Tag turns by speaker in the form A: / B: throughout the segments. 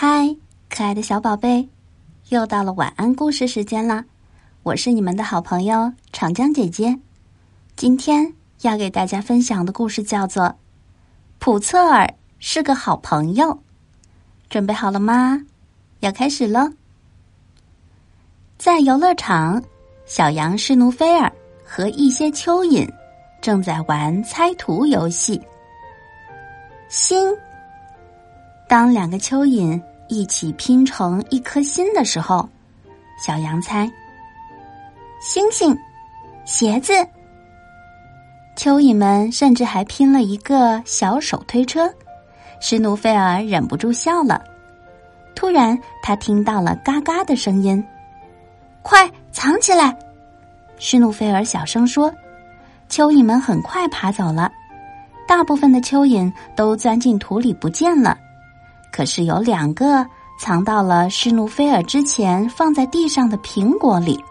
A: 嗨，可爱的小宝贝，又到了晚安故事时间啦。我是你们的好朋友长江姐姐。今天要给大家分享的故事叫做《普策尔是个好朋友》。准备好了吗？要开始喽！在游乐场，小羊施努菲尔和一些蚯蚓正在玩猜图游戏。心。当两个蚯蚓一起拼成一颗心的时候，小羊猜：星星、鞋子。蚯蚓们甚至还拼了一个小手推车。施努菲尔忍不住笑了。突然，他听到了嘎嘎的声音，“快藏起来！”施努菲尔小声说。蚯蚓们很快爬走了，大部分的蚯蚓都钻进土里不见了。可是有两个藏到了施努菲尔之前放在地上的苹果里。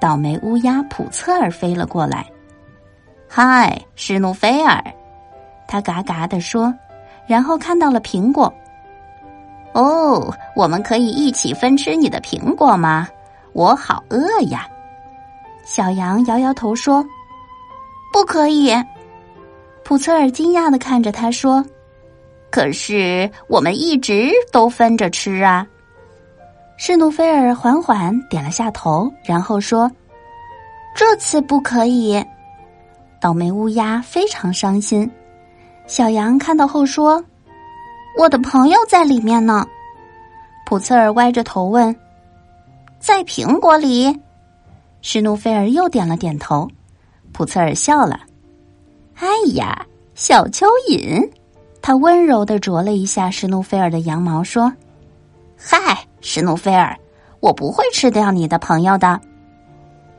A: 倒霉乌鸦普策尔飞了过来，“嗨，施努菲尔！”他嘎嘎的说，然后看到了苹果。“哦，我们可以一起分吃你的苹果吗？我好饿呀！”小羊摇摇头说，“不可以。”普策尔惊讶的看着他说。可是我们一直都分着吃啊！施努菲尔缓缓点了下头，然后说：“这次不可以。”倒霉乌鸦非常伤心。小羊看到后说：“我的朋友在里面呢。”普茨尔歪着头问：“在苹果里？”施努菲尔又点了点头。普茨尔笑了：“哎呀，小蚯蚓。”他温柔的啄了一下施努菲尔的羊毛，说：“嗨，施努菲尔，我不会吃掉你的朋友的。”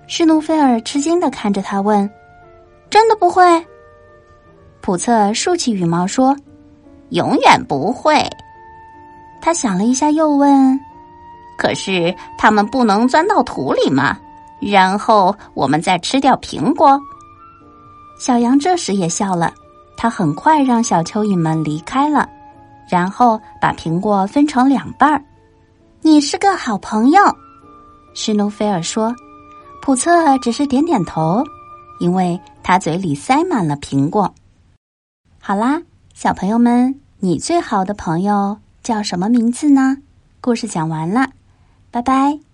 A: 施努菲尔吃惊的看着他问：“真的不会？”普策竖起羽毛说：“永远不会。”他想了一下，又问：“可是他们不能钻到土里吗？然后我们再吃掉苹果？”小羊这时也笑了。他很快让小蚯蚓们离开了，然后把苹果分成两半儿。你是个好朋友，施努菲尔说。普策只是点点头，因为他嘴里塞满了苹果。好啦，小朋友们，你最好的朋友叫什么名字呢？故事讲完了，拜拜。